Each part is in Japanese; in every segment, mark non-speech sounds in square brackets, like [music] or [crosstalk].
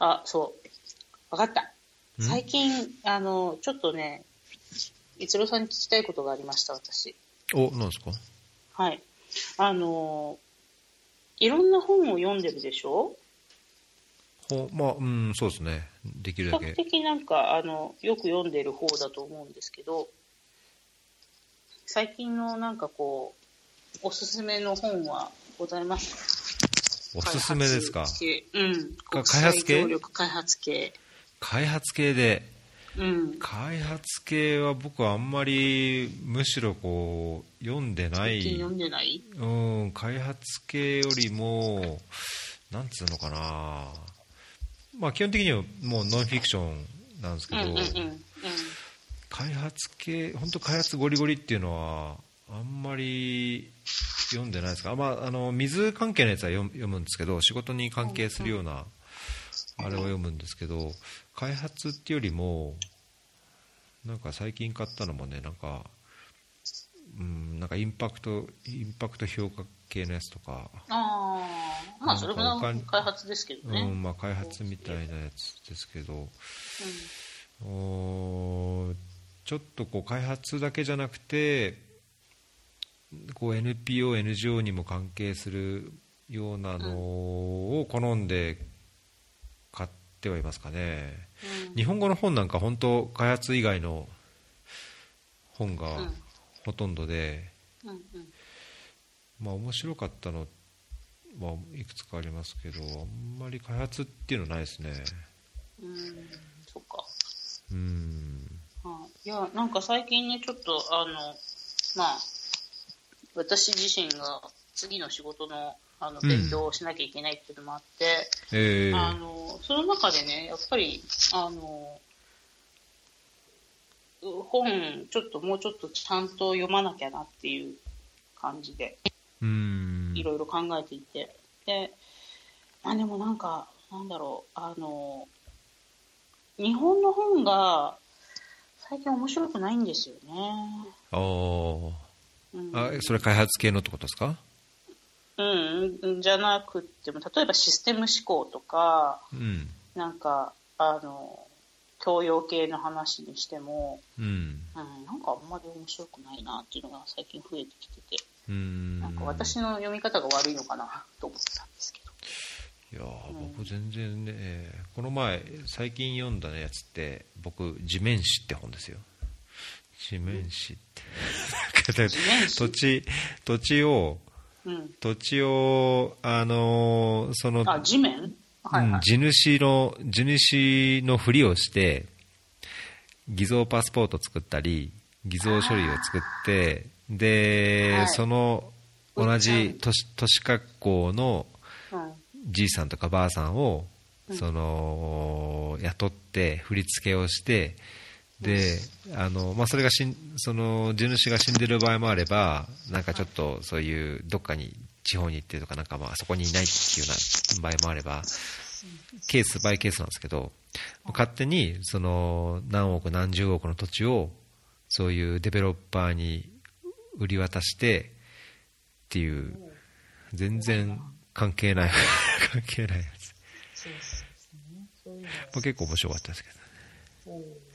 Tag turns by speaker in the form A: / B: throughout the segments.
A: あ、そう。わかった。
B: ん？
A: 最近、あの、ちょっとね、逸郎さんに聞きたいことがありました、私。
B: お、なんですか？
A: はい。あの、いろんな本を読んでるでしょ？
B: ほまあ、うん、そうですね。できるだ
A: 比較
B: け。
A: 的なんか、あの、よく読んでる方だと思うんですけど、最近のなんかこう、おすすめの本はございます
B: おすすめですか？
A: 開発系うん。
B: か開発系？
A: 開発系。
B: 開発系で、
A: うん。
B: 開発系は僕はあんまり、むしろこう、読んでない。
A: 最近読んでない？
B: うん、開発系よりも、なんつうのかな、まあ、基本的にはもうノンフィクションなんですけど。開発系、本当、開発ゴリゴリっていうのは、あんまり読んでないですか、まあ、あの水関係のやつは読むんですけど、仕事に関係するような、あれを読むんですけど、開発っていうよりも、なんか最近買ったのもね、なんか、うん、なんかインパクト、インパクト評価系のやつとか、
A: ああ、まあそれも開発ですけどね。
B: うんまあ、開発みたいなやつですけど、おーちょっとこう開発だけじゃなくてこう NPO、NGO にも関係するようなのを好んで買ってはいますかね、
A: うん。
B: 日本語の本なんか本当開発以外の本が
A: うん。
B: ほとんどで、
A: うんうん。
B: まあ面白かったのはいくつかありますけどあんまり開発っていうのないですね。
A: うん、そっか。
B: うん。
A: はいいや、なんか最近ね、ちょっと、あの、まあ、私自身が次の仕事の、あの、
B: うん
A: 勉強をしなきゃいけないっていうのもあって、
B: えー
A: あの、その中でね、やっぱり、あの、本、ちょっともうちょっとちゃんと読まなきゃなっていう感じで、
B: うん
A: いろいろ考えていて。で、まあでもなんか、なんだろう、あの、日本の本が最近面白くないんですよね。
B: あそれ開発系のってことですか？
A: うん、じゃなくっても、例えばシステム思考とか、
B: うん。
A: なんか、あの、教養系の話にしても、
B: うん。
A: うん、なんかあんまり面白くないなっていうのが最近増えてきてて、
B: うん。
A: なんか私の読み方が悪いのかなと思ったんですけど。
B: いやー僕全然ねこの前最近読んだやつって僕地面師って本ですよ地面師って土地土地を
A: うん。
B: 土地をあのーその
A: あ、地面？はいはい。
B: うん地主の地主のふりをして偽造パスポート作ったり偽造書類を作ってで、
A: はい
B: その同じ都市都市格好の
A: うん。
B: じいさんとかばあさんを、その雇って振り付けをしてであの、まあ、それがしんその地主が死んでる場合もあればなんかちょっとそういうどっかに地方に行ってとかなんかまあそこにいないっていうような場合もあればケースバイケースなんですけど勝手にその何億何十億の土地をそういうデベロッパーに売り渡してっていう全然関係ない [laughs] 関係ないやつ、結構面白かったですけど
A: おーそっか。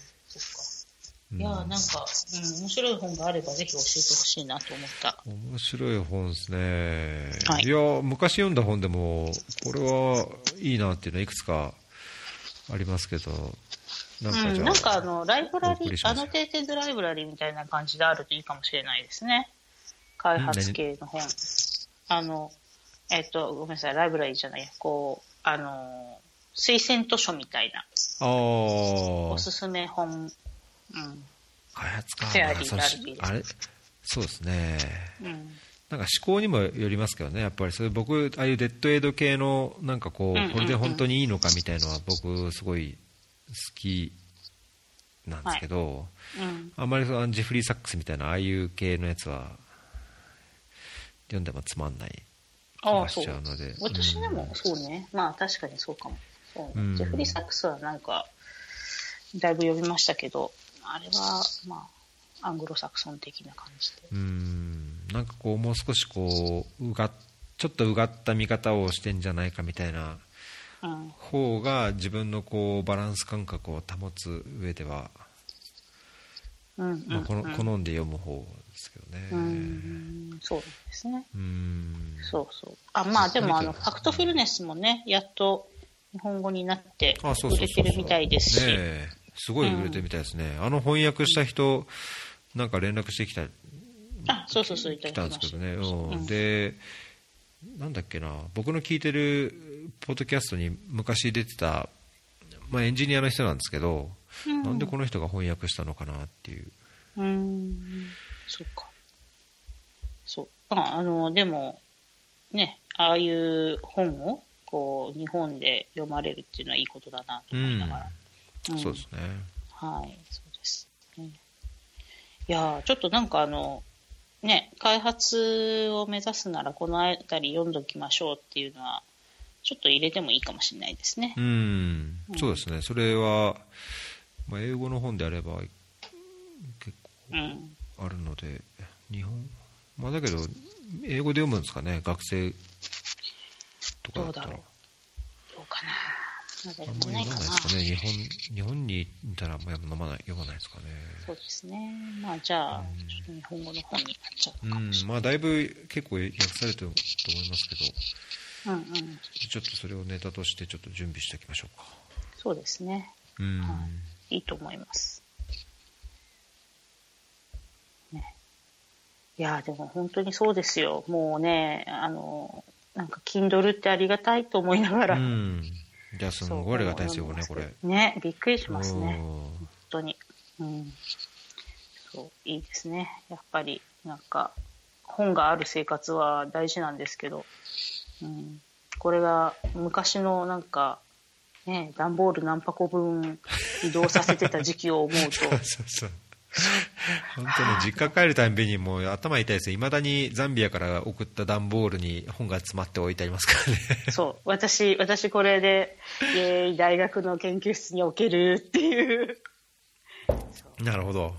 A: いやーなんか、うん、面白い本があればぜひ教えてほしいなと思った。
B: 面白い本ですね、
A: はい。
B: や昔読んだ本でもこれはいいなっていうのはいくつかありますけどなんか
A: うん、なんかあの、ライブラリ annotated library みたいな感じであるといいかもしれないですね。開発系の本。あの、えっと、ごめんなさい、ライブラリーじゃないや、こう、あの、推薦図書みたいな、
B: ああ
A: おすすめ本、うん、
B: 開発かあれそうですね。
A: うん、
B: なんか思考にもよりますけどね、やっぱり。それ僕、ああいうデッドエイド系のなんかこ
A: う
B: これで本当にいいのかみたいのは僕、すごい好きなんですけど、
A: うん、
B: あんまりそのジェフリー・サックスみたいなああいう系のやつは読んでもつまんない気がしちゃうので。
A: 私でもそうね。まあ確かにそうかも。そう。ジェフリー・サックスはなんか、だいぶ読みましたけど、あれは、まあ、アングロサクソン的な感じで。
B: うんなんかこうもう少しこううがちょっとうがった見方をしてんじゃないかみたいな
A: うん
B: 方が自分のこうバランス感覚を保つ上では、
A: うんうん
B: まあ、この
A: うん
B: 好んで読む方ですけどね。
A: うんそうですね。
B: うん
A: そうそう。あ、まあでも、あの、
B: そう
A: ファクトフルネスもね、やっと日本語になって売
B: そうそうそう
A: れてるみたいですし。
B: ねえすごい売れてるみたいですね、あの翻訳した人なんか連絡してきた
A: あ、そうそうそう、
B: 来たん。ですけどね、うん。
A: うん。
B: でなんだっけな。僕の聞いてるポッドキャストに昔出てた、まあ、エンジニアの人なんですけど、
A: うん。
B: なんでこの人が翻訳したのかなっていう。
A: うーん、そうか。そう。あ、あの、でも、ね、ああいう本を、こう、日本で読まれるっていうのはいいことだなと思いながら。うん
B: そうですね
A: はい、そうですね。いやーちょっとなんかあの、ね、開発を目指すならこのあたり読んどきましょうっていうのは、ちょっと入れてもいいかもしれないですね
B: う。ん、そうですねそれは、まあ、英語の本であれば結
A: うん。
B: 構あるので日本まあだけど英語で読むんですかね学生とかだったら
A: どうだろどう。
B: あん
A: 読めないかな
B: まり読まないです。かね日本日本にいたらあんまり飲まない読まないですかね
A: そうですね。まあじゃあ、
B: うん
A: ちょっと日本語の本になっちゃうかもしれ
B: まあだいぶ結構訳されてると思いますけど
A: ない。うんうん。
B: ちょっとそれをネタとしてちょっと準備しておきましょうか
A: そうですね。
B: うん、
A: はいいいと思います。ね。いやー、でも本当にそうですよ。もうね、あの、なんか、Kindle ってありがたいと思いながら。
B: うんいやす
A: そう
B: ごいありがたいですよねこれ
A: ね、びっくりしますね。
B: うん
A: 本当に。うん。そう、いいですね。やっぱり、なんか、本がある生活は大事なんですけど、うん。これが昔のなんか、ね、段ボール何箱分移動させてた時期を思うと、[laughs]
B: そうそう本当ね実家帰るたびにもう頭痛いです。よいまだにザンビアから送った段ボールに本が詰まって置いてありますからね。
A: そう、私、私これで、イエーイ、大学の研究室に置けるっていう。
B: なるほど。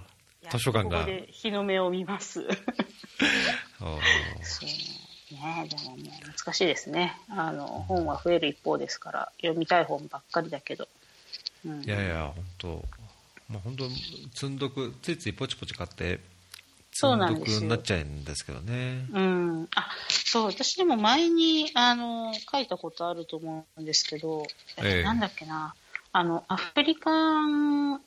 B: 図書館が。
A: ここで日の目を見ます。そう。ね、でももう難しいですね。あの、本は増える一方ですから、読みたい本ばっかりだけど。うん、
B: いやいや本当まあ本当積んどくついついポチポチ買って
A: そう
B: 積どく
A: なんんですよ。
B: になっちゃうんですけどね。
A: うん。あ、そう、私でも前に、あの、書いたことあると思うんですけど、
B: ええ
A: なんだっけな、あの、アフリカン、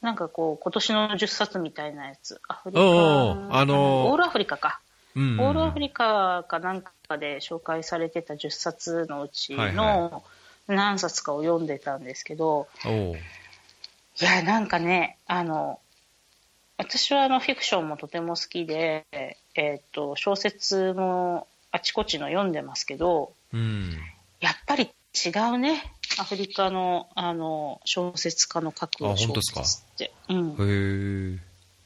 A: なんかこう、今年の10冊みたいなやつ。アフリカ
B: あのー
A: オールアフリカか。
B: うん
A: オールアフリカかなんかで紹介されてた10冊のうち
B: はい
A: の何冊かを読んでたんですけど、
B: おう。
A: いや、なんかね、あの、私はあのフィクションもとても好きで、えっ、と、小説もあちこちの読んでますけど、
B: うん
A: やっぱり違うね。アフリカの、あの、小説家の書く小
B: あ本当ですか？
A: 説って。うん。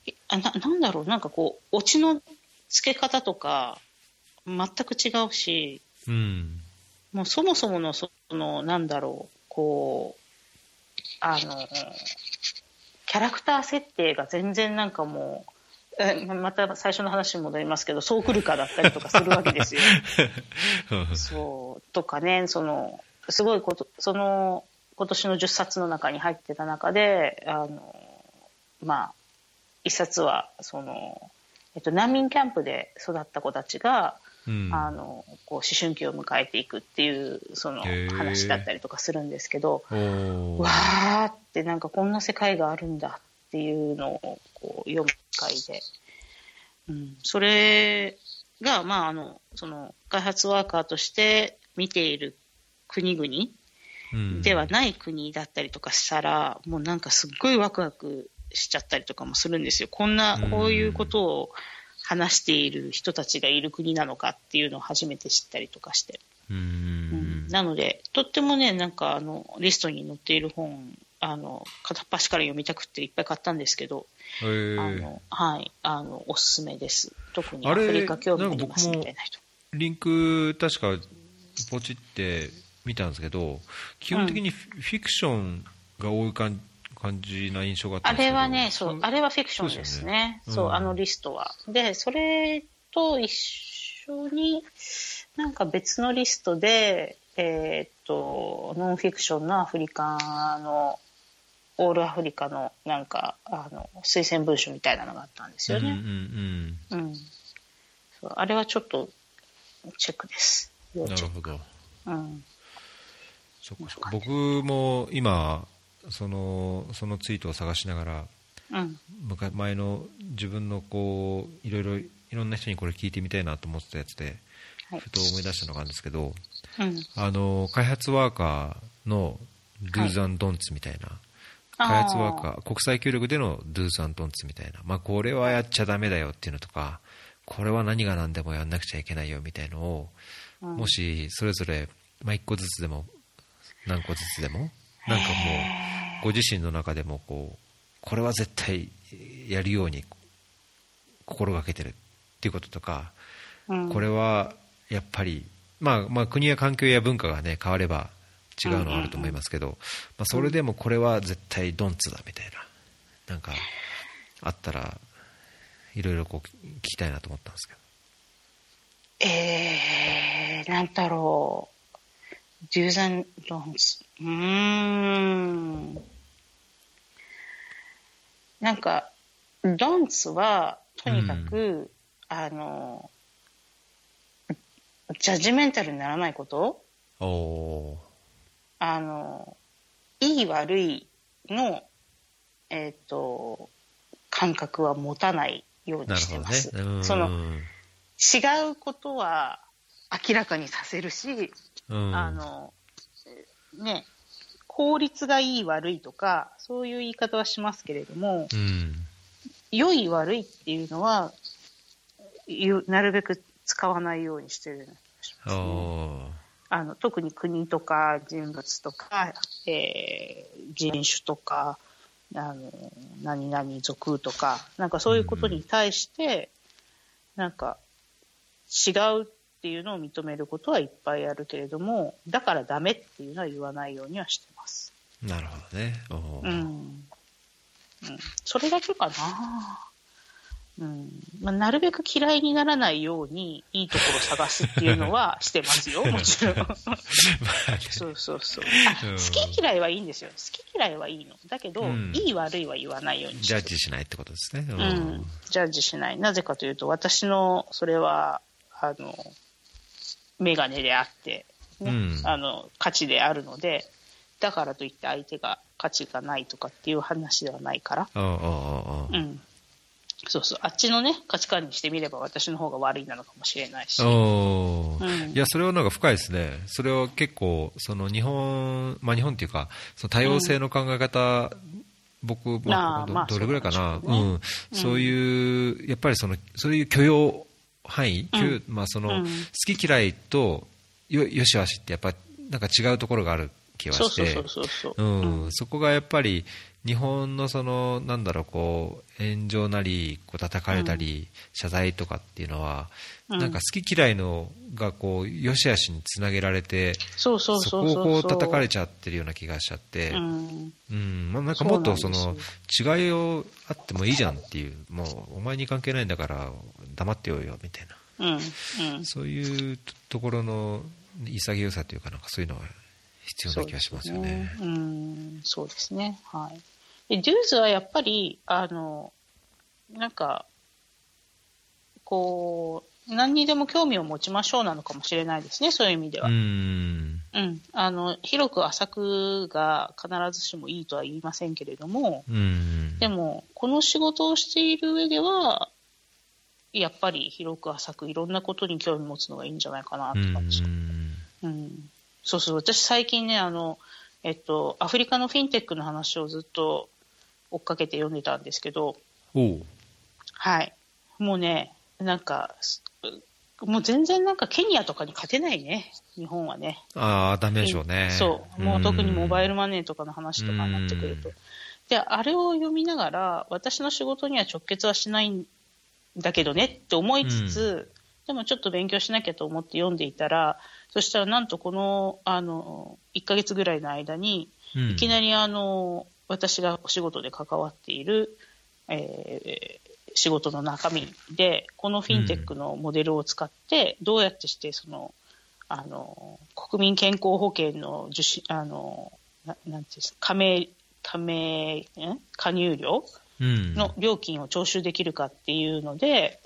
B: へえ
A: あななんだろう、なんかこう、オチの付け方とか、全く違うし、
B: うん
A: もうそもそもの、その、なんだろう、こう、あの、キャラクター設定が全然なんかもう、えまた最初の話に戻りますけど、そう来るかだったりとかするわけですよ。[laughs] そう、とかね、その、すごいこと、その、今年の10冊の中に入ってた中で、あの、まあ、一冊は、その、えっと、難民キャンプで育った子たちが、
B: うん。
A: あの、こう、思春期を迎えていくっていう、その話だったりとかするんですけど、
B: おー。
A: わーってなんかこんな世界があるんだっていうのをこう読む会で、うん、それが、まあ、あの、その、開発ワーカーとして見ている国々
B: うん。
A: ではない国だったりとかしたら、もうなんかすっごいワクワクしちゃったりとかもするんですよ。こんな、こういうことを話している人たちがいる国なのかっていうのを初めて知ったりとかして。
B: う
A: うん
B: ん
A: なので、とってもね、なんかあの、リストに載っている本、あの、片っ端から読みたくていっぱい買ったんですけど、あの、はい、あの、おすすめです。特にアフリカ興味ありますみたいな人。
B: リンク確かポチって見たんですけど基本的にフィフィクションが多い感感じな印象があった
A: あれはね、そう、あれはフィクションです
B: そう
A: ねう、
B: うん
A: あのリストは。で、それと一緒に、なんか別のリストで、えーっと、ノンフィクションのアフリカの、オールアフリカのなんか、あの、推薦文書みたいなのがあったんですよ
B: うんうん
A: ね。
B: うん
A: うん。そうあれはちょっと、チェックです。
B: なるほど。
A: うん。
B: 僕も今その、そのツイートを探しながら、
A: うん。
B: 昔前の自分のこういろいろいろんな人にこれ聞いてみたいなと思ってたやつで、
A: はい
B: ふと思い出したのがあるんですけど、
A: うん。
B: あの開発ワーカーの Do's and Don'ts みたいな、開発ワーカー、国際協力での Do's and Don'ts みたいな、まあ、これはやっちゃだめだよっていうのとか、これは何が何でもやんなくちゃいけないよみたいのを、
A: うん
B: もしそれぞれ、まあ、1個ずつでも、何個ずつでも、なんかもう、ご自身の中でもこう、これは絶対やるように心がけてるっていうこととか、
A: うん
B: これはやっぱり、まあ、まあ国や環境や文化が、ね、変われば違うのはあると思いますけど、まあ、それでもこれは絶対ドンツだみたいな、なんかあったら、いろいろこう聞きたいなと思ったんですけど。
A: えー、なんだろう。Do's and don'ts。うーん。なんか、don'ts は、とにかく、あの、ジャッジメンタルにならないこと
B: お
A: あの、いい悪いの、えっ、と、感覚は持たないようにしてます。。
B: うん
A: その、違うことは明らかにさせるし、
B: うん。
A: あの、えね、効率がいい悪いとか、そういう言い方はしますけれども、
B: うん。
A: 良い悪いっていうのは、ゆなるべく使わないようにしてるような気がします、ね。
B: お
A: あの特に国とか人物とか、えー人種とか、あの何々族とか、なんかそういうことに対して、なんか違うっていうのを認めることはいっぱいあるけれども、だからダメっていうのは言わないようにはしてます。
B: なるほどね。
A: うん。うん、それだけかな。うんまあ、なるべく嫌いにならないようにいいところ探すっていうのはしてますよ、[laughs] もちろん。そうそうそう。好き嫌いはいいんですよ。好き嫌いはいいの。だけど、
B: うん
A: いい悪いは言わないように
B: ジャ
A: る
B: ッジしないってことですね。
A: うん。ジャッジしない。なぜかというと、私の、それは、あの、メガネであって、ね
B: うん。
A: あの、価値であるので、だからといって相手が価値がないとかっていう話ではないから。そうそう。あっちのね、価値観にしてみれば私の方が悪いなのかもしれないし。うん。
B: いや、それはなんか深いですね。それは結構、その日本、まあ日本っていうか、その多様性の考え方、僕、まあ、どれぐらいかな、
A: そうん、
B: そういう、やっぱりその、そういう許容範囲、許
A: うん。
B: まあその、
A: うん。
B: 好き嫌いとよ、よしあしってやっぱ、なんか違うところがある気はして、
A: そ
B: こがやっぱり日本のそのなんだろうこう炎上なりこう叩かれたり、謝罪とかっていうのは、
A: うん。
B: なんか好き嫌いのがこう良し悪しにつなげられて
A: そ。
B: こをこう叩かれちゃってるような気がしちゃって、
A: う
B: うん。
A: ん。
B: まあ、なんかもっとその違いをあってもいいじゃんっていうもうお前に関係ないんだから黙ってようよみたいな。そういうところの潔さというかなんかそういうのは必要な気がしますよね。
A: そうですうん、そうですね。はい。で、デューズはやっぱり、あの、なんか、こう、何にでも興味を持ちましょうなのかもしれないですね、そういう意味では。
B: う
A: うん。
B: ん
A: あの、広く浅くが必ずしもいいとは言いませんけれども、
B: うん
A: でも、この仕事をしている上では、やっぱり広く浅くいろんなことに興味持つのがいいんじゃないかなと
B: うん
A: かもしれないうん、そうそう、私最近ね、あの、えっと、アフリカのフィンテックの話をずっと追っかけて読んでたんですけど、はい。もうね、なんか、すもう全然なんかケニアとかに勝てないね、日本はね。
B: ああ、ダメでしょうね。
A: そう。もう特にモバイルマネーとかの話とかになってくると
B: うん。
A: で、あれを読みながら、私の仕事には直結はしないんだけどねって思いつつ、でもちょっと勉強しなきゃと思って読んでいたら、そしたらなんとこの、あの、1ヶ月ぐらいの間に、
B: うん。
A: いきなりあの、私がお仕事で関わっている、えー仕事の中身で、このフィンテックのモデルを使って、どうやってしてその、あの、国民健康保険の受信、あの、ななんていうんですか、加盟、加盟、ん加入料？
B: うん。
A: の料金を徴収できるかっていうので、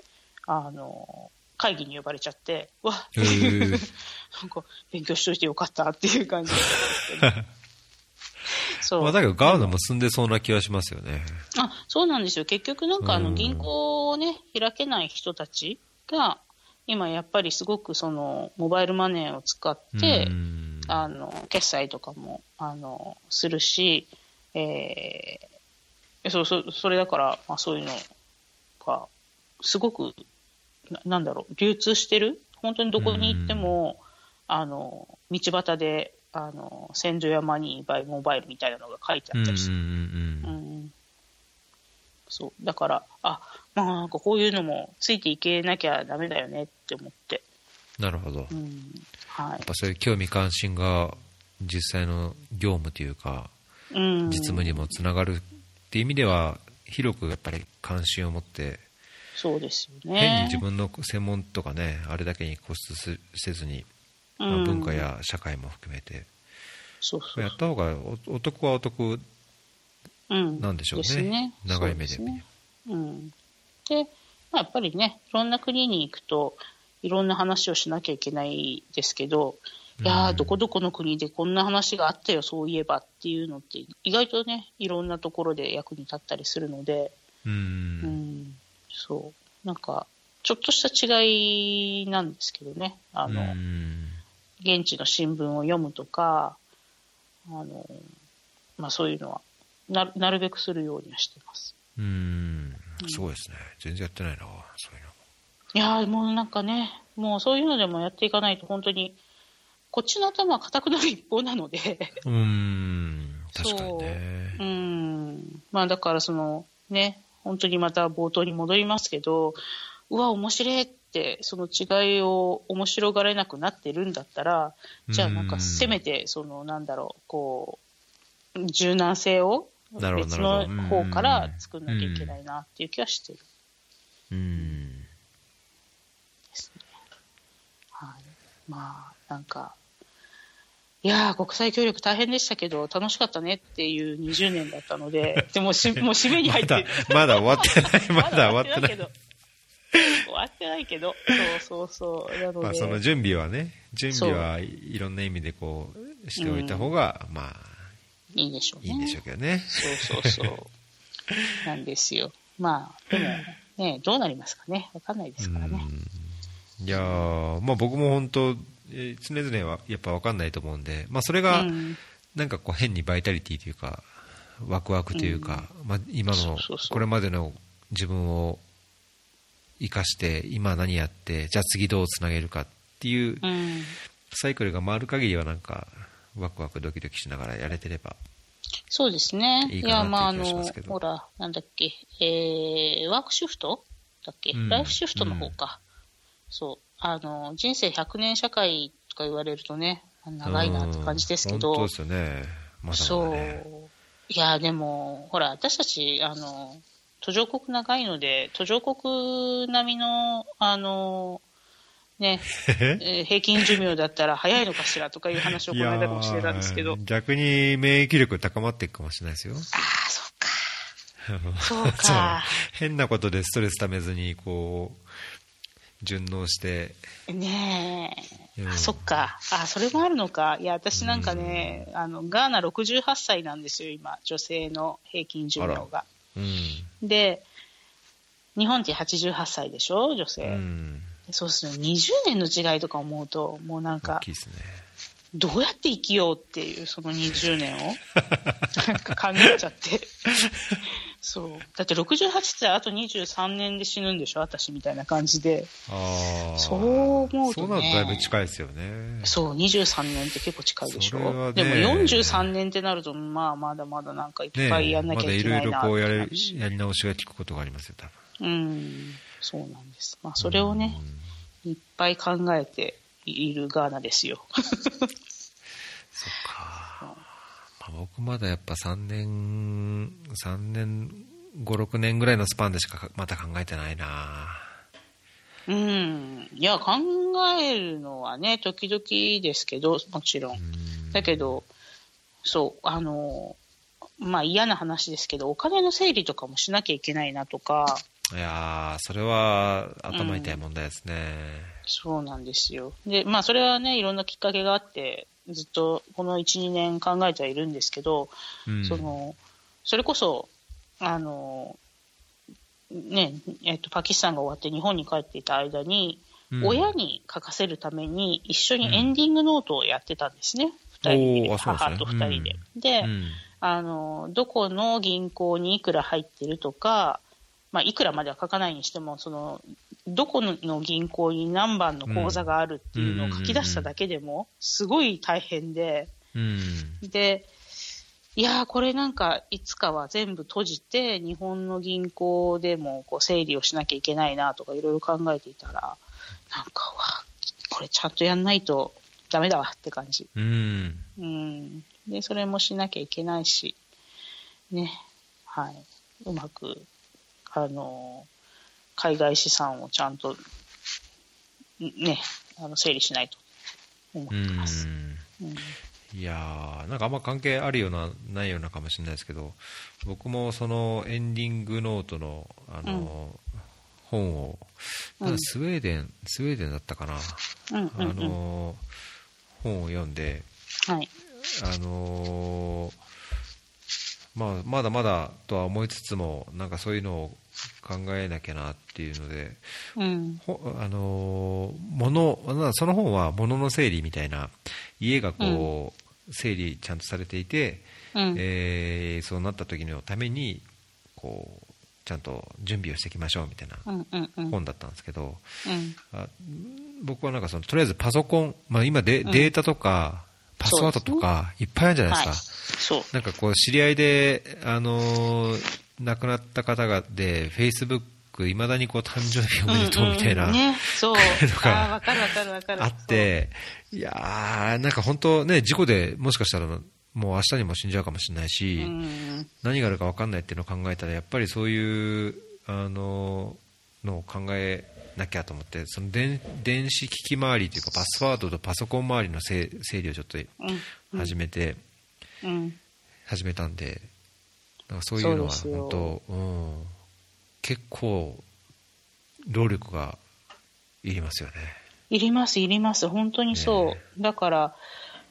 A: あの、会議に呼ばれちゃって、わっ [laughs] なんか、勉強しといてよかったっていう感じだったんですけど。[laughs] そう。
B: まあ、だけど、ガーナも住んでそうな気がしますよね。
A: あそうなんですよ。結局なんかあの
B: うん
A: 銀行をね、開けない人たちが、今やっぱりすごくそのモバイルマネーを使って
B: う、ん
A: あの、決済とかも、あの、するし、えー、そう、そう、それだから、まあそういうのが、すごく、ななんだろう、流通してる？本当にどこに行っても、あの、道端で、あの、センドやマニーバイモバイルみたいなのが書いてあったりする。
B: うん
A: うんそう。だから、あ、まあなんかこういうのもついていけなきゃダメだよねって思って。
B: なるほど。やっ
A: うん。はい。
B: ぱそういう興味関心が実際の業務というか、
A: うん。
B: 実務にもつながるっていう意味では、広くやっぱり関心を持って、
A: そうですよね。
B: 変に自分の専門とかね、あれだけに固執すせずに、まあ
A: うん。
B: 文化や社会も含めて、
A: そうそう
B: やった方がおお得はお得
A: うん、
B: なんでしょうね。
A: ですね。
B: 長い目で
A: そうすね。うん、で、まあ、やっぱりね、いろんな国に行くと、いろんな話をしなきゃいけないですけど、いやどこどこの国でこんな話があったよ、そういえばっていうのって、意外とね、いろんなところで役に立ったりするので、
B: う
A: うんん、そう、なんか、ちょっとした違いなんですけどね、あの、
B: うん。
A: 現地の新聞を読むとか、あの、まあそういうのは、ななるべくするようにはしてます。
B: うん。すごいですね。全然やってないなそういうの。
A: いやーもうなんかね、もうそういうのでもやっていかないと本当に、こっちの頭は固くなる一方なので、
B: うーん。確かにね。
A: うん。まあだからその、ね、本当にまた冒頭に戻りますけど、うわ、面白いって、その違いを面白がれなくなってるんだったら、じゃあなんかせめて、そのなんだろう、こう、柔軟性を別の方から作んなきゃいけないなっていう気はしてる。
B: うん
A: ですね。はい。まあ、なんか、いやー、国際協力大変でしたけど、楽しかったねっていう20年だったので、[laughs] でもし、[laughs] もう締めに入って
B: まだまだ終わってない [laughs] まだ終わってない。
A: 終わってないけど、そうそうそう。
B: まあその準備はね準備はいろんな意味でこうしておいた方がまあ
A: いいでしょうね。
B: いいんでしょうけどね
A: そうそうそう。なんですよ。まあ、でも、ね、どうなりますかね。わかんないですからね。
B: うんいやーまあ僕も本当えー常々はやっぱ分かんないと思うんで、まあ、それが
A: うん
B: なんかこう変にバイタリティというかワクワクというか、まあ、今のこれまでの自分を生かして今何やってじゃあ次どうつなげるかっていう
A: うん。
B: サイクルが回る限りはなんかワクワクドキドキしながらやれてれば
A: そうですね。
B: いいかな
A: や、まあ、あ
B: っていう気が
A: の
B: しますけ、ど
A: ほら、なんだっけ、えー、ワークシフトだっけ、
B: うん
A: ライフシフトの方か。そう。あの、人生100年社会とか言われるとね、長いなって感じですけど、
B: うん本当ですよね。まだま
A: そう。
B: だね。
A: いや、でも、ほら、私たち、あの、途上国長いので、途上国並みの、あの、ね、[laughs] えー平均寿命だったら早いのかしらとかいう話をこの間もしてたんですけど、
B: 逆に免疫力高まっていくかもしれないですよ。
A: あ、そっか。[laughs] そうか。
B: 変なことでストレスためずにこう順応して。
A: ねえ、
B: うん。
A: あそっか、あそれもあるのか、いや、私なんかね、あのガーナ68歳なんですよ、今、女性の平均寿命が。
B: うん、
A: で、日本って88歳でしょ、女性。
B: うん、
A: そうすると20年の違いとか思うと、もうなん
B: 大
A: か
B: ね。
A: どうやって生きようっていう、その20年を。なんか考えちゃって。[laughs] そう。だって68ってあと23年で死ぬんでしょ私みたいな感じで。
B: ああ
A: そう思うとね。
B: そうなるとだいぶ近いですよね。
A: そう、23年って結構近いでしょ、
B: ね。
A: でも43年ってなると、まあ、まだまだなんかいっぱいやんなきゃいけないな
B: まだいろいろこうやれやり直しが効くことがありますよ多分。
A: うん、そうなんです。まあ、それをね、いっぱい考えているガーナですよ。
B: そっか、まあ、僕まだやっぱ3年3年56年ぐらいのスパンでしかかまた考えてないな
A: うん。いや、考えるのはね、時々ですけど、もちろん。
B: うん
A: だけど、そう、あの、まあ嫌な話ですけど、お金の整理とかもしなきゃいけないなとか、
B: いやーそれは頭痛い問題ですね。
A: そうなんですよ。で、まあそれはね、いろんなきっかけがあって、ずっとこの1、2年考えてはいるんですけど、
B: うん。
A: その、それこそ、あの、ね、えっと、パキスタンが終わって日本に帰っていた間に、
B: うん。
A: 親に書かせるために一緒にエンディングノートをやってたんですね。
B: うなん
A: 母と
B: ですね。
A: 二人で。で、
B: うん。
A: あの、どこの銀行にいくら入ってるとか、まあ、いくらまでは書かないにしても、その、どこの銀行に何番の口座があるっていうのを書き出しただけでも、すごい大変で、
B: うん
A: で、いやー、これなんか、いつかは全部閉じて、日本の銀行でもこう整理をしなきゃいけないなとかいろいろ考えていたら、なんか、わこれちゃんとやんないとダメだわって感じ。
B: うん
A: うん。で、それもしなきゃいけないし、ね、はい。うまく、あの、海外資産をちゃんと、ね、あの整理しないと思ってます。うん
B: いやーなんかあんま関係あるようなないようなかもしれないですけど僕もそのエンディングノートのあの、本を
A: うん
B: なんかスウェーデン、スウェーデンだったかな、あ
A: うんうんうん。
B: の本を読んで
A: はい。
B: あのまあ、まだまだとは思いつつもなんかそういうのを考えなきゃなっていうので
A: うん。
B: ほあの物なその本は物の整理みたいな家がこう、整理ちゃんとされていて、
A: うん。
B: えーそうなった時のためにこうちゃんと準備をしていきましょうみたいな
A: うんうんうん。
B: 本だったんですけど、僕はなんかそのとりあえずパソコン、まあ、今で、
A: うん
B: データとかパスワードとかいっぱいあるじゃないですか、
A: そう。
B: なんかこう知り合いで、あのー亡くなった方がで、フェイスブック、いまだにこう誕生日おめでとうみたいな、
A: んんね、そう。あ
B: って、いやー、なんか本当ね、事故でもしかしたらもう明日にも死んじゃうかもしれないし、
A: そう。うん。
B: 何があるか分かんないっていうのを考えたら、やっぱりそういう、あののを考えなきゃと思って、その電電子機器周りというか、パスワードとパソコン周りの整整理をちょっと
A: うん。
B: 始めて、
A: うん。
B: 始めたんで、なんかそういうのは本当、うん、結構、労力がいりますよね。
A: いります、いります。本当にそう。だから、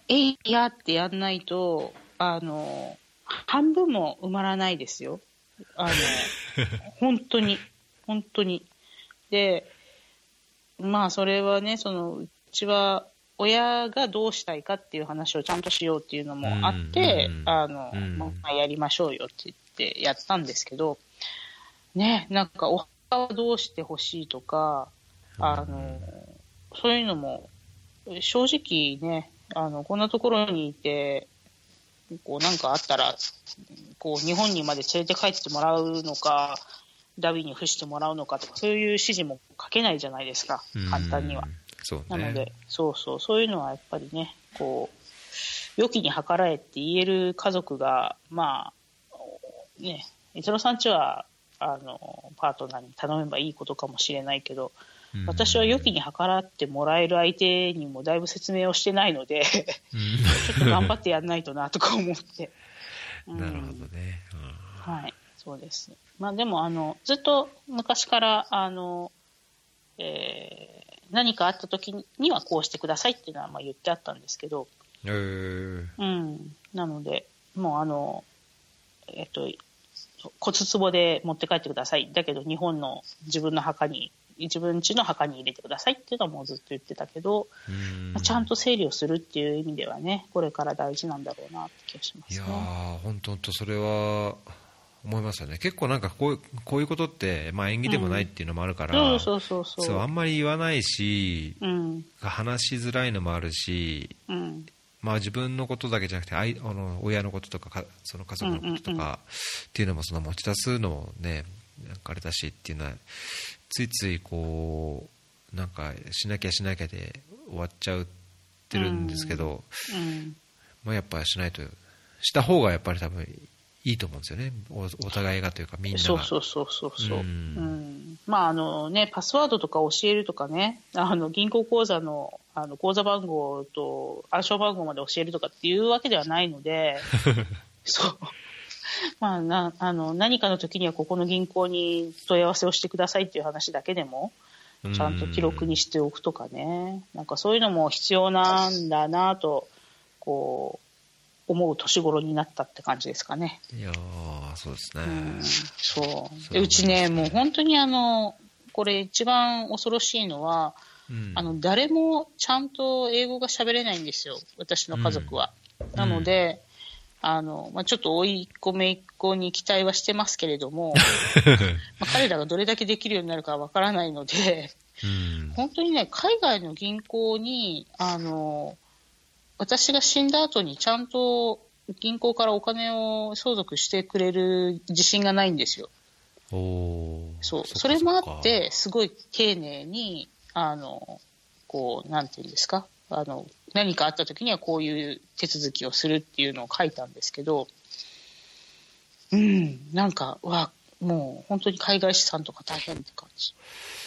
A: えいやってやんないと、あの、半分も埋まらないですよ。あの、[laughs] 本当に、本当に。で、まあ、それはね、その、うちは、親がどうしたいかっていう話をちゃんとしようっていうのもあって、あの、
B: うん
A: まあ、やりましょうよって言ってやったんですけど、ね、なんか、お墓はどうしてほしいとか、あの、そういうのも、正直ね、あの、こんなところにいて、こう、なんかあったら、こう、日本にまで連れて帰ってもらうのか、ダビに付してもらうのかとか、そういう指示も書けないじゃないですか、簡単には
B: う。ん。そうね。
A: なので、そうそう、そういうのはやっぱりね、こう、良きに計らえって言える家族が、まあ、ね、逸郎さんちは、あの、パートナーに頼めばいいことかもしれないけど、
B: うん
A: 私は良きに計らってもらえる相手にもだいぶ説明をしてないので、[laughs] ちょっと頑張ってやんないとなとか思って。うん
B: なるほどね。
A: はい、そうです。まあでも、あの、ずっと昔から、あの、えー何かあった時にはこうしてくださいっていうのはまあ言ってあったんですけど、
B: うん、えー
A: うん。なので、もうあの、えっと、骨壺で持って帰ってください。だけど日本の自分の墓に、自分家の墓に入れてくださいっていうのはもうずっと言ってたけど、
B: うん
A: まあちゃんと整理をするっていう意味ではね、これから大事なんだろうなって気がしま
B: いや
A: すね。
B: ー、本当、本当それは思いますよね。結構なんかこういうこういうことって、まあ、演技でもないっていうのもあるから、
A: そうそうそうそう。
B: そうあんまり言わないし、
A: うん。
B: 話しづらいのもあるし、
A: うん。
B: まあ、自分のことだけじゃなくてあいあの親のこととかかその家族のこととかっていうのもその持ち出すのもねなんかあれだしっていうのはついついこうなんかしなきゃしなきゃで終わっちゃうってるんですけど、
A: うん。
B: まあ、やっぱしないとした方がやっぱり多分いいと思うんですよね、おお互いがというか、みんなが。
A: そうそうそうそうそう、
B: う
A: うん。んまああのね、パスワードとか教えるとかね、[laughs] あの銀行口座のあの口座番号と暗証番号まで教えるとかっていうわけではないので、[laughs] そう。まあ、なあの何かの時にはここの銀行に問い合わせをしてくださいっていう話だけでも、ちゃんと記録にしておくとかね、なんかそういうのも必要なんだなと、こう、思う年頃になったって感じですかね。
B: いやー、そうですね。
A: うん、そう。
B: そう
A: ちね、もう本当にあの、これ一番恐ろしいのは、
B: うん
A: あの、誰もちゃんと英語が喋れないんですよ、私の家族は。なので、あの、まあ、ちょっと追い込めっ子に期待はしてますけれども、[laughs] まあ、彼らがどれだけできるようになるかはわからないので、
B: うん
A: 本当にね、海外の銀行に、あの、私が死んだ後にちゃんと銀行からお金を相続してくれる自信がないんですよ。そう。それもあ
B: っ
A: て、すごい丁寧に、あの、こう、なんていうんですか？あの、何かあった時にはこういう手続きをするっていうのを書いたんですけど、うん、なんか、わ、もう本当に海外資産とか大変って感じ。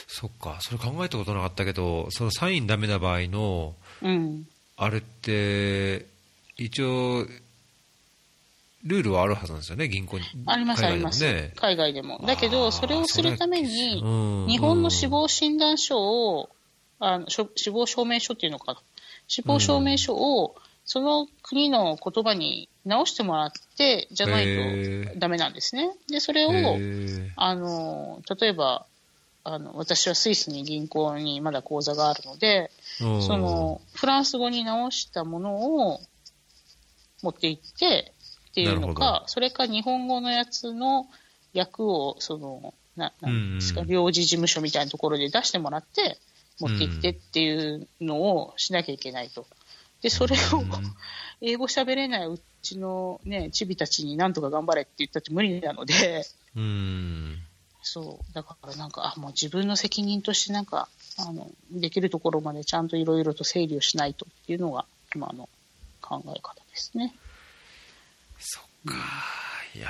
B: そっか、それ考えたことなかったけど、そのサインダメな場合の、
A: うん。
B: あれって、一応、ルールはあるはずなんですよね、銀行に。
A: あります、あります。
B: ね。
A: 海外でも。だけど、それをするために、
B: うん
A: 日本の死亡診断書を、あの死亡証明書っていうのかな。死亡証明書を、その国の言葉に直してもらって、じゃないとダメなんですね。で、それを、あの、例えば、あの、私はスイスに銀行にまだ口座があるので、
B: うん
A: その、フランス語に直したものを持って行ってっていうのか、それか日本語のやつの訳を、その、ななんですか、領事事務所みたいなところで出してもらって、持って行ってっていうのをしなきゃいけないと。で、それを、
B: うん。
A: 英語喋れないうちのね、チビたちになんとか頑張れって言ったって無理なので、
B: うん。
A: そう、だからなんか、あ、もう自分の責任としてなんか、あの、できるところまでちゃんといろいろと整理をしないとっていうのが今の考え方ですね。
B: そっか、いや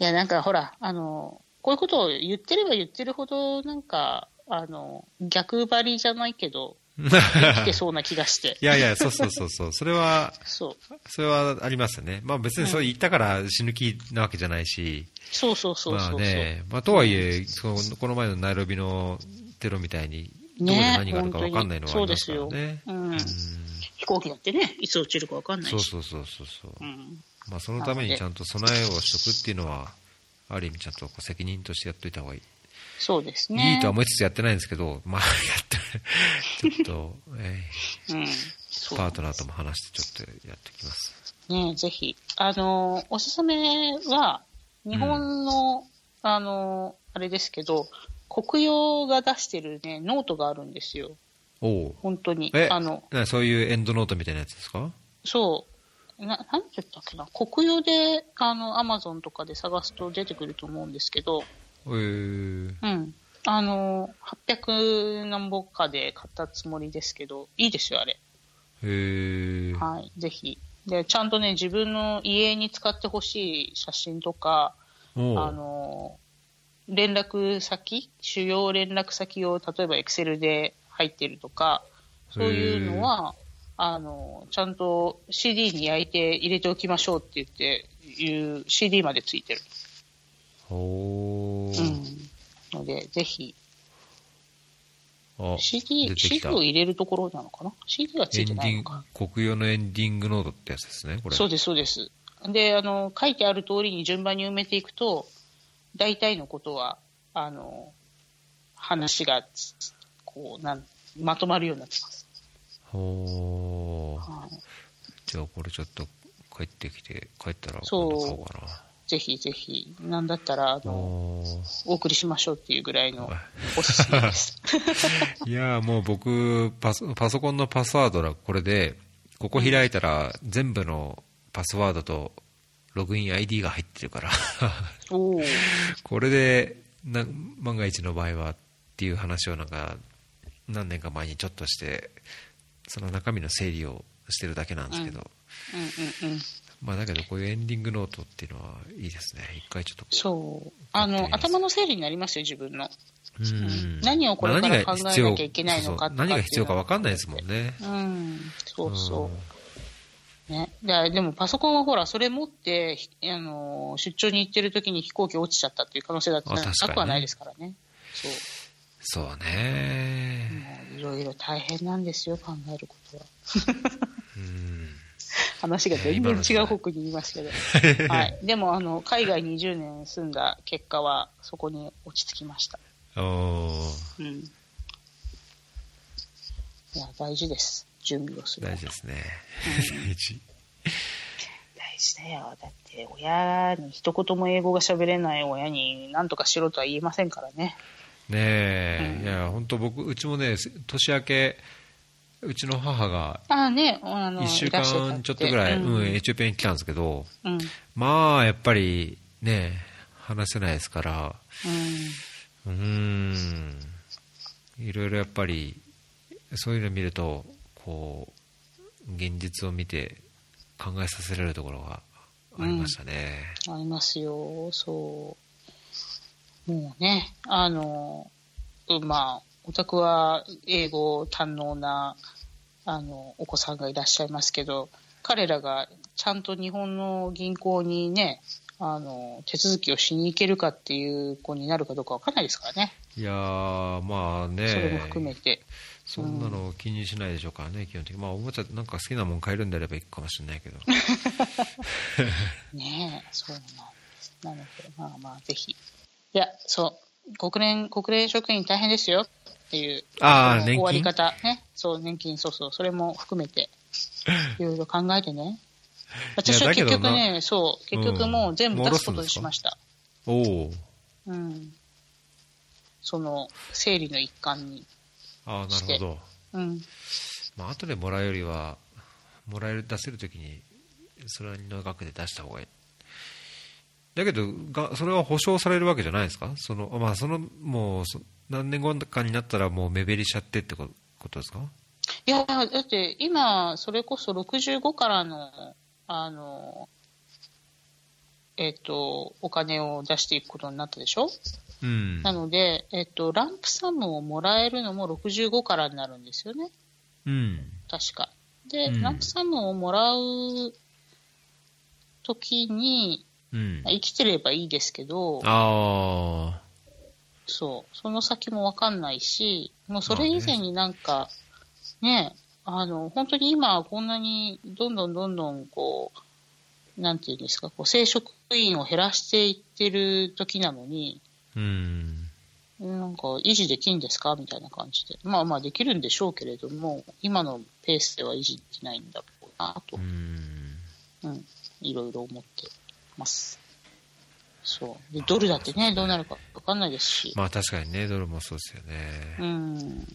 A: いや、なんかほら、あの、こういうことを言ってれば言ってるほど、なんか、あの、逆張りじゃないけど、
B: ー
A: 来てそうな気がして [laughs]
B: い。やいや、そうそうそうそう、それは、
A: そう。
B: それはありますよね。まあ別にそれ言ったから死ぬ気なわけじゃないし、
A: そうそうそうそうそう。
B: まあね、まあとはいえ、そのこの前のナイロビのテロみたいに、どこで
A: ね
B: 何があるか分かんないのはありますからね。
A: そうですよ。うん
B: うん。
A: 飛行機だってね、いつ落ちるかわかんないし。
B: そうそうそうそうそう。
A: うん。
B: まあそのためにちゃんと備えをしとくっていうのは、ある意味ちゃんと責任としてやっといた方がいい。
A: そうですね。
B: いいとは思いつつやってないんですけど、まあやって、ちょっと、え
A: うん。
B: ー
A: そう
B: パートナーとも話してちょっとやってきます。
A: ねぜひ。あの、おすすめは、日本の、あの、あれですけど、コクヨが出してるね、ノートがあるんですよ。
B: おお
A: 本当に。
B: え
A: あの、
B: なそういうエンドノートみたいなやつですか？
A: そう。な、なんて言ったっけな？コクヨで、あの、アマゾンとかで探すと出てくると思うんですけど、
B: えー、
A: うん。あの、800何本かで買ったつもりですけど、いいですよ、あれ。
B: えー、
A: はい、ぜひ。で、ちゃんとね、自分の家に使ってほしい写真とか、あの、連絡先、主要連絡先を例えば Excel で入ってるとか、そういうのは、あの、ちゃんと CD に焼いて入れておきましょうって言って、いう CD までついてる。
B: おー
A: うん。ので、ぜひ、
B: あ
A: CD CD
B: た
A: を入れるところなのかな ?CD がついて
B: エンディング
A: ないのか。、
B: 国用のエンディングノートってやつですね、これ。
A: そうです、そうです。で、あの、書いてある通りに順番に埋めていくと、大体のことは、あの、話が、こう、なん、まとまるようになってます。
B: ほー
A: はい
B: じゃあこれちょっと帰ってきて、帰ったら
A: そう
B: 買おうか
A: ぜひぜひ、なんだったら、あ
B: な。
A: の、
B: お
A: 送りしましょうっていうぐらいのおすすめです。[laughs]
B: いやーもう僕パソ、パソコンのパスワードがこれで、ここ開いたら全部のパスワードとログイン ID が入ってるから、[laughs] これでな万が一の場合はっていう話をなんか何年か前にちょっとして、その中身の整理をしてるだけなんですけど、
A: うんうんうん。
B: まあだけどこういうエンディングノートっていうのはいいですね。一回ちょっと。
A: そう。あの、頭の整理になりますよ、自分の。
B: うん。
A: 何をこれから考えなきゃいけないのかとか
B: 何が必要か分かんないですもんね。
A: うん、そうそう。ね、ででもパソコンはほら、それ持って、ひあの出張に行ってる時に飛行機落ちちゃったっていう可能性だってなくはないですからね。そう。
B: そうね。
A: いろいろ大変なんですよ、考えることは。
B: うん
A: 話が全然違う方向に言いましたけど。はい。[laughs] でも、あの、海外20年住んだ結果は、そこに落ち着きました。
B: おー
A: うん。いや、大事です。準備をする。
B: 大事ですね
A: うん [laughs]
B: 大事
A: 大事だよ。だって、親に一言も英語が喋れない親に何とかしろとは言えませんからね。
B: ねえ、
A: うん
B: いや本当僕うちもね年明けうちの母が
A: ああね、あの、
B: 1週間ちょっとぐらい、
A: う
B: うんんエチオピアに来たんですけど
A: うん。うん。
B: まあやっぱりね話せないですからうーんいろいろやっぱりそういうの見るとこう現実を見て考えさせられるところがありましたね、
A: ありますよ、そう。もうね、あの、うんまあ、お宅は英語堪能な、あの、お子さんがいらっしゃいますけど、彼らがちゃんと日本の銀行にね、あの、手続きをしに行けるかっていう子になるかどうかわかんないですからね。
B: いやーまあね
A: それも含めて。
B: そんなの気にしないでしょうからね、基本的に。まあ、おもちゃなんか好きなもん買えるんであればいいかもしれないけど。[laughs]
A: ねえ、そうな。なので、まあまあ、ぜひ。いや、そう、国連、国連職員大変ですよっていう、
B: あ
A: 終わり方、ね。そう、年金、そうそう、それも含めて、[laughs] いろいろ考えてね。私は結局
B: な
A: ね、そう、結局もう全部
B: うん
A: 出すことにしました。
B: おお
A: うん。その、整理の一環に。
B: ああ、なるほど。
A: うん。
B: まあ、後でもらうよりは、もらえる、出せるときに、それの額で出した方がいい。だけど、がそれは保証されるわけじゃないですか？その、まあ、その、もうそ、何年後かになったらもう目減りしちゃってってこことですか？
A: いや、だって今、それこそ65からの、あの、えっ、と、お金を出していくことになったでしょ？
B: うん。
A: なので、えっ、と、ランプサムをもらえるのも65からになるんですよね。
B: うん。
A: 確か。で、
B: うん
A: ランプサムをもらう時に、
B: うん
A: まあ。生きてればいいですけど、
B: ああ。
A: そう、その先もわかんないし、もうそれ以前になんか、ね、あの、本当に今こんなにどんどんどんどんこう、なんていうんですか、こう、正職員を減らしていってる時なのに、
B: うん。
A: なんか維持できるんですかみたいな感じで。まあまあできるんでしょうけれども、今のペースでは維持できないんだろうなと
B: う、ん。
A: うん、いろいろ思ってます。そう。で、ドルだってね、どうなるかわかんないですし。
B: まあ確かにね、ドルもそうですよね。
A: うん。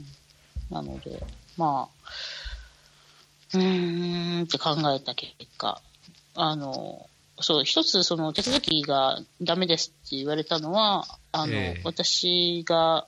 A: なので、まあ、うーんって考えた結果、あの、そう、一つその手続きがダメですって言われたのは、あの、
B: ええ
A: 私が、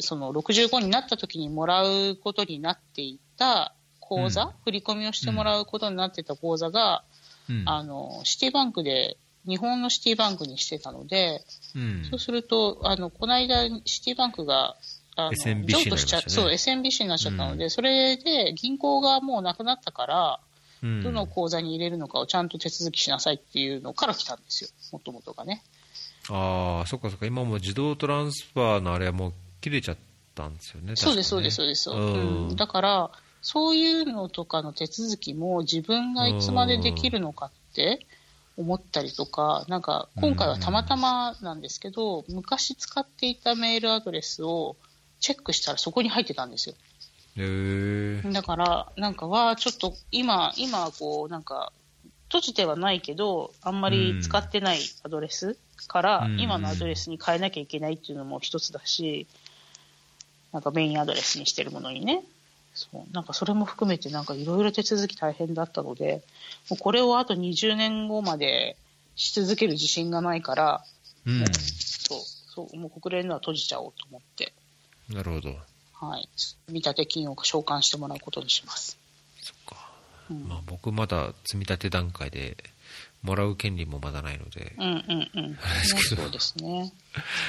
A: その65になった時にもらうことになっていた口座、
B: うん
A: 振り込みをしてもらうことになってた口座が、
B: うん。
A: あの、シティバンクで、日本のシティバンクにしてたので、
B: うん。
A: そうすると、あの、この間、シティバンクが、あの
B: SMBC
A: 譲渡しちゃ
B: ね
A: そう、SMBC になっちゃったので、
B: うん。
A: それで銀行がもうなくなったから、
B: うん。
A: どの口座に入れるのかをちゃんと手続きしなさいっていうのから来たんですよ、もともとがね。
B: ああ、そっかそっか、今もう自動トランスファーのあれはもう切れちゃったんですよね。
A: そうです、そうです、そうです。
B: うん。
A: うん、だから、そういうのとかの手続きも自分がいつまでできるのかって思ったりとか、なんか今回はたまたまなんですけど、昔使っていたメールアドレスをチェックしたらそこに入ってたんですよ。だから、なんかは、ちょっと今、今、こう、なんか、閉じてはないけど、あんまり使ってないアドレスから、
B: うん
A: 今のアドレスに変えなきゃいけないっていうのも一つだし、なんかメインアドレスにしてるものにね。そう。なんかそれも含めて、なんかいろいろ手続き大変だったので、もうこれをあと20年後までし続ける自信がないから、
B: うん。
A: そう、そう、もう国連のは閉じちゃおうと思って、
B: なるほど。
A: はい。見立て金を償還してもらうことにします。
B: そっか。
A: うん
B: まあ僕まだ積み立て段階で、もらう権利もまだないので、
A: うんうんうん。ねそうですね。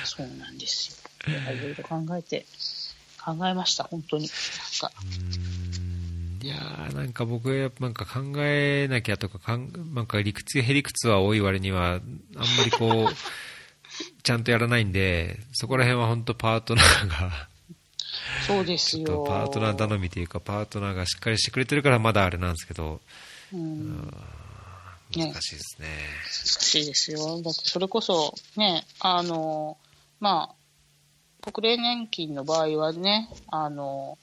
A: そうなんですよ。いろいろ考えて、考えました、本当に。
B: いやーなんか僕はやっぱなんか考えなきゃとかかん、なんか理屈やへりくつは多い割には、あんまりこう、[laughs] ちゃんとやらないんで、そこら辺は本当パートナーが、
A: そうですよ。
B: パートナー頼みというか、パートナーがしっかりしてくれてるからまだあれなんですけど、
A: うん。ね
B: 難しいですね。
A: 難しいですよ。だってそれこそ、ね、あの、まあ、国連年金の場合はね、あの、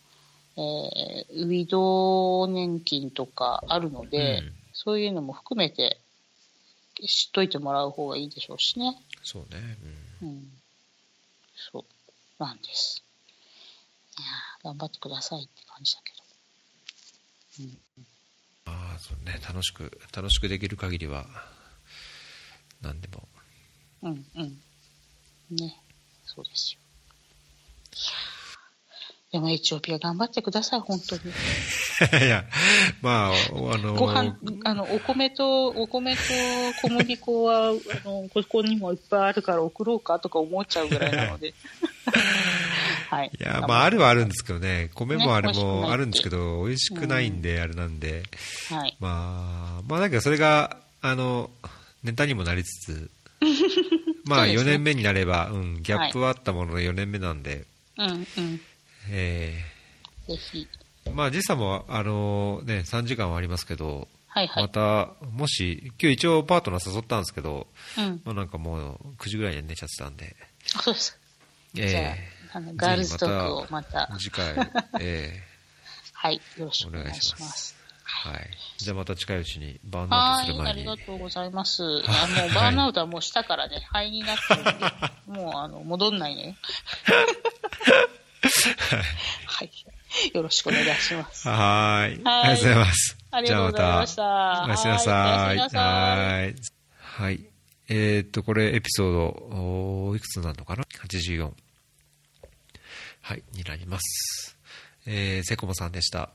A: えー、ウィドウ年金とかあるので、
B: うん
A: そういうのも含めて知っといてもらう方がいいでしょうしね。
B: そうね。うん
A: うん。そう。なんです。いやー頑張ってくださいって感じだけど。うん。
B: ああ、そうね、楽しく、楽しくできる限りは、何でも。
A: うんうん。ね。そうですよ。いやーでもエチオピア頑張ってください、本当に。[laughs]
B: いや、まあ、おあの
A: ご飯、あの、お米と、お米と小麦粉は、あの、ここにもいっぱいあるから送ろうかとか思っちゃうぐらいなので。[laughs] はい。
B: いや、まあ、あるはあるんですけどね、米もあれもあるんですけど、美味しくないんで、あれなんで、
A: はい。
B: まあ、まあ、なんかそれが、あの、ネタにもなりつつ、[laughs] まあ、4
A: そうですね
B: 年目になれば、うん、ギャップはあったものの4年目なんで、
A: うんうん。
B: え
A: ぜひ。
B: ーまあ、時差も、あの、ね、3時間はありますけど、
A: はいはい。
B: また、もし、今日一応パートナー誘ったんですけど、
A: うん。
B: まあ、なんかもう9時ぐらいには寝ちゃってたんで、
A: あそうです。じゃ
B: え
A: あ、あのガールズトークをまた、
B: ー次回、え [laughs]
A: はい。よろし
B: ー
A: くお願いしま
B: す
A: す。
B: はい。じゃあまた近いうちにバーンアウトする前に。
A: りがとうございます。[laughs] あもうバーンアウトはもうしたからね、肺になってるんで、もうあの戻んないね。[laughs] [laughs] はい。よろしくお願いします。
B: はーい。
A: はい
B: ありがとうございます。
A: ありがとうございました
B: じゃあまた、おやすみなさい。
A: はい
B: はーい。はい。えーっと、これエピソード、いくつなのかな ?84。はい、になります。えー、セコモさんでした。